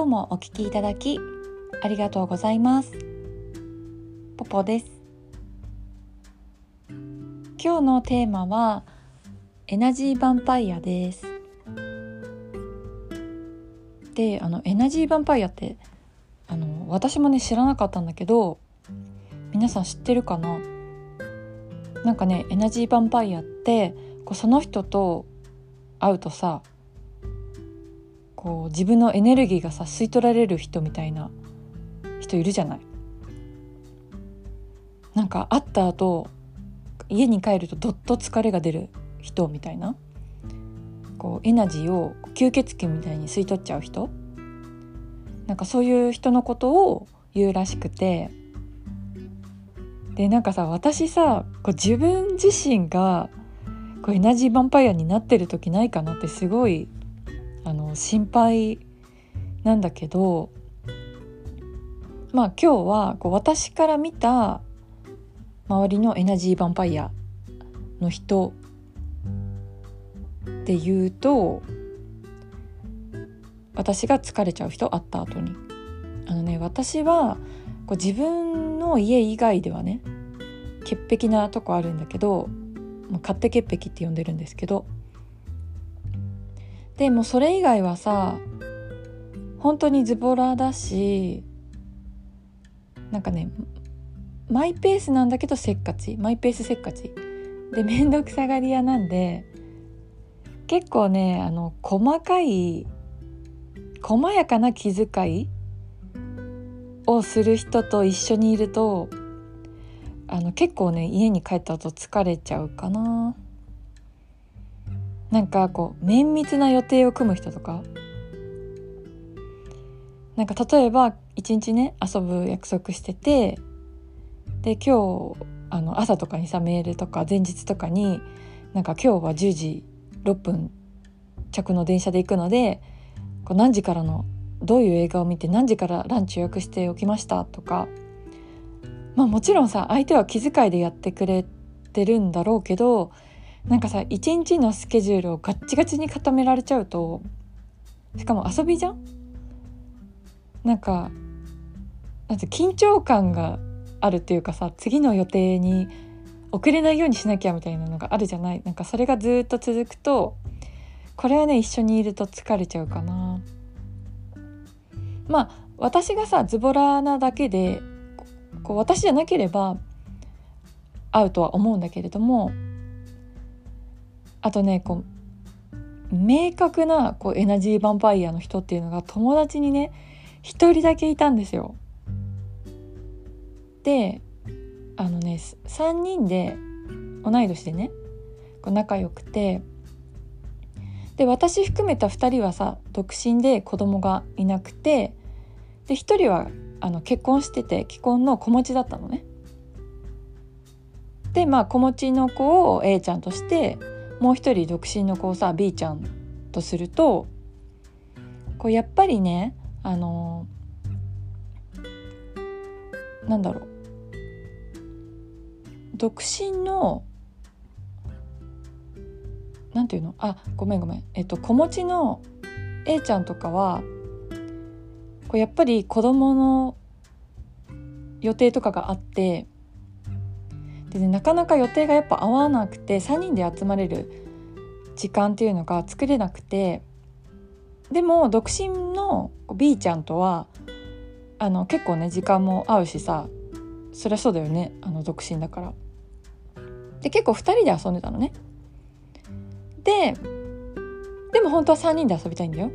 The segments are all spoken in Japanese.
今日もお聞きいただきありがとうございます。ポポです。今日のテーマはエナジーヴァンパイアです。であのエナジーヴァンパイアってあの私もね知らなかったんだけど皆さん知ってるかな？なんかねエナジーヴァンパイアってこうその人と会うとさこう自分のエネルギーがさ吸い取られる人みたいな人いるじゃない。なんか会った後家に帰るとどっと疲れが出る人みたいなこうエナジーを吸血鬼みたいに吸い取っちゃう人。なんかそういう人のことを言うらしくて。でなんかさ私さこう自分自身がこうエナジーヴァンパイアになってる時ないかなってすごいあの心配なんだけどまあ今日はこう私から見た周りのエナジーヴァンパイアの人で言うと私が疲れちゃう人会った後に。あのね私はこう自分の家以外ではね潔癖なとこあるんだけど勝手潔癖って呼んでるんですけどでもそれ以外はさ本当にズボラだしなんかねマイペースなんだけどせっかちマイペースせっかちで面倒くさがり屋なんで結構ねあの細かい細やかな気遣いをする人と一緒にいるとあの結構ね家に帰った後疲れちゃうかな。なんかこう綿密な予定を組む人とか。なんか例えば一日ね遊ぶ約束しててで今日あの朝とかにさメールとか前日とかになんか今日は10時6分着の電車で行くのでこう何時からのどういう映画を見て何時からランチ予約しておきましたとか。まあもちろんさ相手は気遣いでやってくれてるんだろうけどなんかさ一日のスケジュールをガッチガチに固められちゃうとしかも遊びじゃん？なんかなんて緊張感があるっていうかさ次の予定に遅れないようにしなきゃみたいなのがあるじゃない？なんかそれがずっと続くとこれはね一緒にいると疲れちゃうかな。まあ私がさズボラなだけでこう私じゃなければ合うとは思うんだけれどもあとねこう明確なこうエナジーヴァンパイアの人っていうのが友達にね一人だけいたんですよ。であのね3人で同い年でねこう仲良くてで私含めた2人はさ独身で子供がいなくてで1人はあの結婚してて既婚の子持ちだったのね。でまあ子持ちの子を A ちゃんとしてもう一人独身の子をさ B ちゃんとするとこうやっぱりねあのなんだろう。独身のなんていうの？あごめんごめん。えっと子持ちの A ちゃんとかはこうやっぱり子供の予定とかがあってで、ね、なかなか予定がやっぱ合わなくて3人で集まれる時間っていうのが作れなくてでも独身の B ちゃんとはあの結構ね時間も合うしさそりゃそうだよねあの独身だから。で結構2人で遊んでたのね。ででも本当は3人で遊びたいんだよ。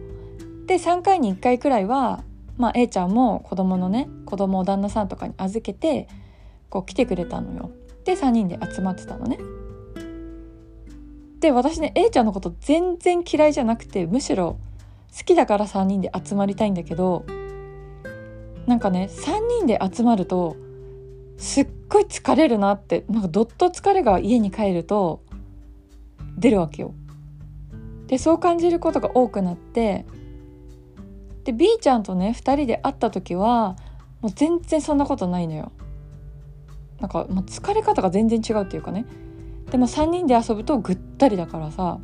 で3回に1回くらいは、まあ、A ちゃんも子供のね子供を旦那さんとかに預けてこう来てくれたのよ。で3人で集まってたのね。で私ね A ちゃんのこと全然嫌いじゃなくてむしろ好きだから3人で集まりたいんだけどなんかね3人で集まるとすっごい疲れるなってなんかどっと疲れが家に帰ると出るわけよ。でそう感じることが多くなってで B ちゃんとね2人で会った時はもう全然そんなことないのよ。なんか、まあ、疲れ方が全然違うっていうかね。でも3人で遊ぶとぐったりだからさ。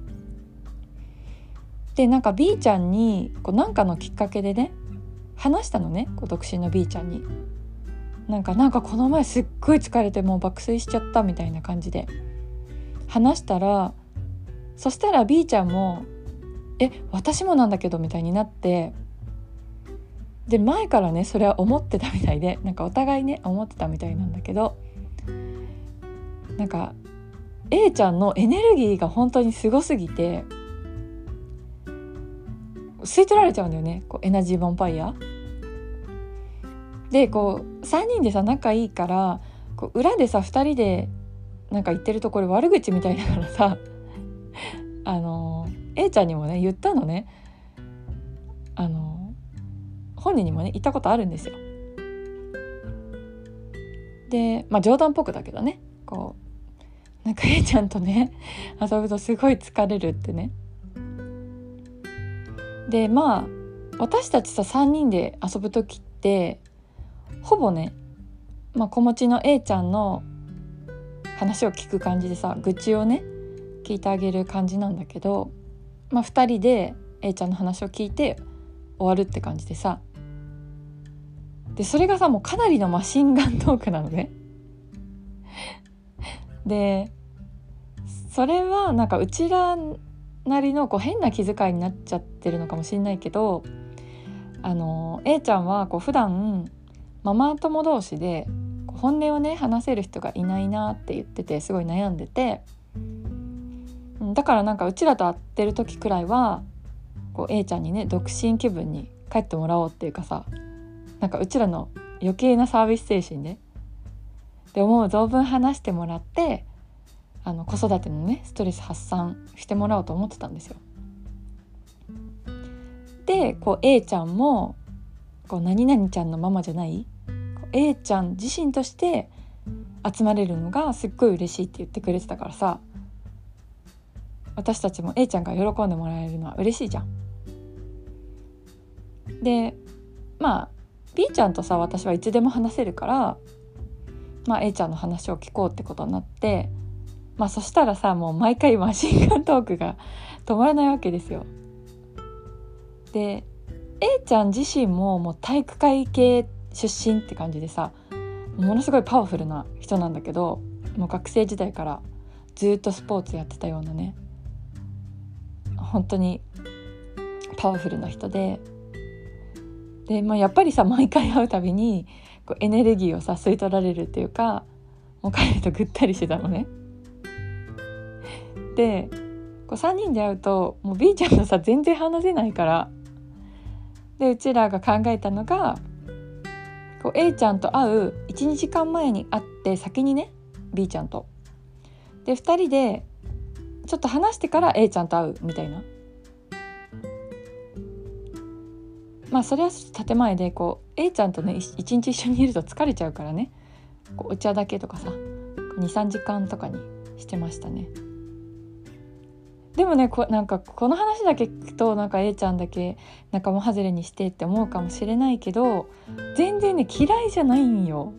でなんか B ちゃんにこうなんかのきっかけでね話したのね。こう独身の B ちゃんに。なんかなんかこの前すっごい疲れてもう爆睡しちゃったみたいな感じで。話したらそしたら B ちゃんも「え私もなんだけど」みたいになってで前からねそれは思ってたみたいで なんかお互いね思ってたみたいなんだけどなんか A ちゃんのエネルギーが本当にすごすぎて吸い取られちゃうんだよねこうエナジーヴァンパイア。でこう3人でさ仲いいからこう裏でさ2人でなんか言ってるところ悪口みたいだからさあの A ちゃんにもね言ったのねあの本人にもね言ったことあるんですよ。でまあ冗談っぽくだけどねこうなんか A ちゃんとね 遊ぶとすごい疲れるってね。でまあ私たちさ3人で遊ぶ時ってほぼね、まあ、子持ちの A ちゃんの話を聞く感じでさ愚痴をね聞いてあげる感じなんだけど、まあ、2人で A ちゃんの話を聞いて終わるって感じでさでそれがさもうかなりのマシンガントークなのね。でそれはなんかうちらなりのこう変な気遣いになっちゃってるのかもしれないけどあの A ちゃんはこう普段ママ友同士で本音をね話せる人がいないなって言っててすごい悩んでてだからなんかうちらと会ってる時くらいはこう A ちゃんにね独身気分に帰ってもらおうっていうかさなんかうちらの余計なサービス精神でで思う存分話してもらってあの子育てのねストレス発散してもらおうと思ってたんですよ。でこう A ちゃんもこう何々ちゃんのママじゃない A ちゃん自身として集まれるのがすっごい嬉しいって言ってくれてたからさ私たちも A ちゃんが喜んでもらえるのは嬉しいじゃん。でまあ B ちゃんとさ私はいつでも話せるから、まあ、A ちゃんの話を聞こうってことになってまあそしたらさもう毎回マシンガントークが止まらないわけですよ。で A ちゃん自身ももう体育会系出身って感じでさものすごいパワフルな人なんだけどもう学生時代からずっとスポーツやってたようなね本当にパワフルな人でで、まあ、やっぱりさ毎回会うたびにこうエネルギーをさ吸い取られるっていうかもう彼とぐったりしてたのね。でこう3人で会うともう B ちゃんとさ全然話せないからでうちらが考えたのがこう A ちゃんと会う12時間前に会って先にね B ちゃんと。で2人でちょっと話してから A ちゃんと会うみたいな。まあそれは建前でこう A ちゃんとね一日一緒にいると疲れちゃうからねこうお茶だけとかさ23時間とかにしてましたね。でもねこなんかこの話だけ聞くとなんか A ちゃんだけ仲間外れにしてって思うかもしれないけど全然ね嫌いじゃないんよ。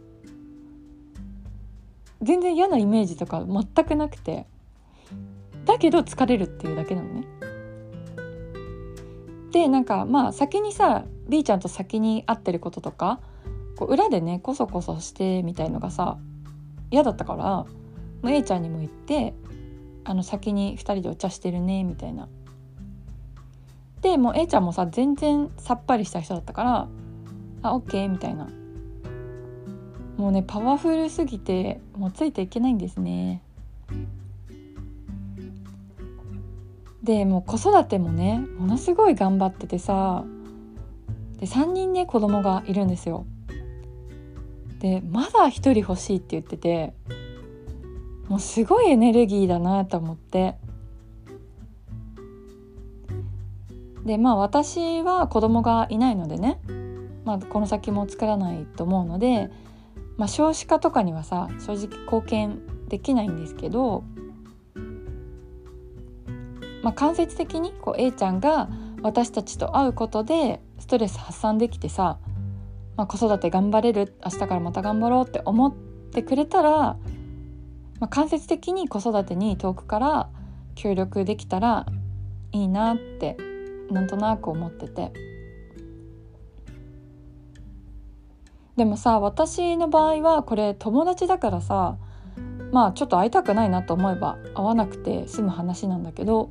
全然嫌なイメージとか全くなくてだけど疲れるっていうだけなのね。でなんかまあ先にさ B ちゃんと先に会ってることとかこう裏でねこそこそしてみたいのがさ嫌だったから A ちゃんにも言ってあの先に2人でお茶してるねみたいな。でもう A ちゃんもさ全然さっぱりした人だったから「あオッケー」みたいなもうねパワフルすぎてもうついていけないんですね。でもう子育てもねものすごい頑張っててさで3人ね子供がいるんですよ。でまだ1人欲しいって言っててもうすごいエネルギーだなと思ってでまあ私は子供がいないのでね、まあ、この先も作らないと思うので、まあ、少子化とかにはさ正直貢献できないんですけど、まあ、間接的にこう A ちゃんが私たちと会うことでストレス発散できてさ、まあ、子育て頑張れる明日からまた頑張ろうって思ってくれたらまあ、間接的に子育てに遠くから協力できたらいいなってなんとなく思ってて。でもさ私の場合はこれ友達だからさまあちょっと会いたくないなと思えば会わなくて済む話なんだけど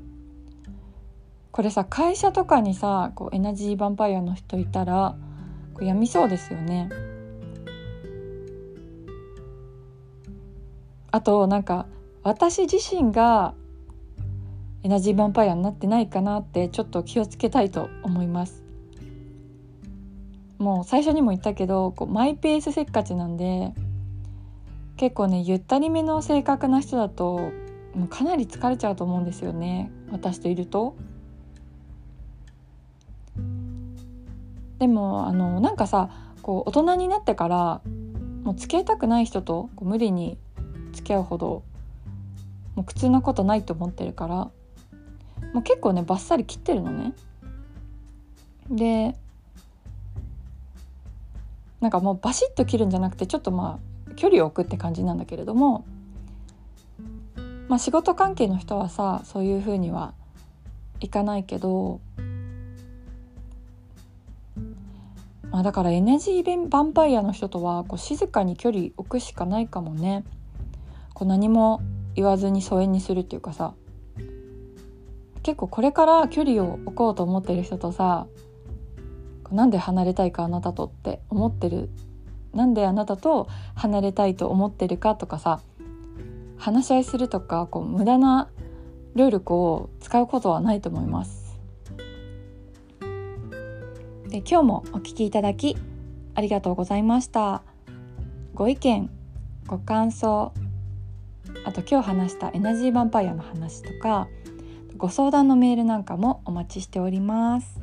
これさ会社とかにさこうエナジーヴァンパイアの人いたらこうやみそうですよね。あとなんか私自身がエナジーヴァンパイアになってないかなってちょっと気をつけたいと思いますもう最初にも言ったけどこうマイペースせっかちなんで結構ねゆったりめの性格な人だともうかなり疲れちゃうと思うんですよね私といると。でもあのなんかさこう大人になってからもう付き合いたくない人とこう無理に付き合うほどもう苦痛なことないと思ってるからもう結構ねバッサリ切ってるのね。でなんかもうバシッと切るんじゃなくてちょっとまあ距離を置くって感じなんだけれども、まあ、仕事関係の人はさそういうふうにはいかないけど、あ、だからエナジーヴァンパイアの人とはこう静かに距離置くしかないかもね。こう何も言わずに疎遠にするっていうかさ結構これから距離を置こうと思ってる人とさなんで離れたいかあなたとって思ってるなんであなたと離れたいと思ってるかとかさ話し合いするとかこう無駄な労力を使うことはないと思います。で今日もお聞きいただきありがとうございました。ご意見ご感想あと今日話したエナジーヴァンパイアの話とかご相談のメールなんかもお待ちしております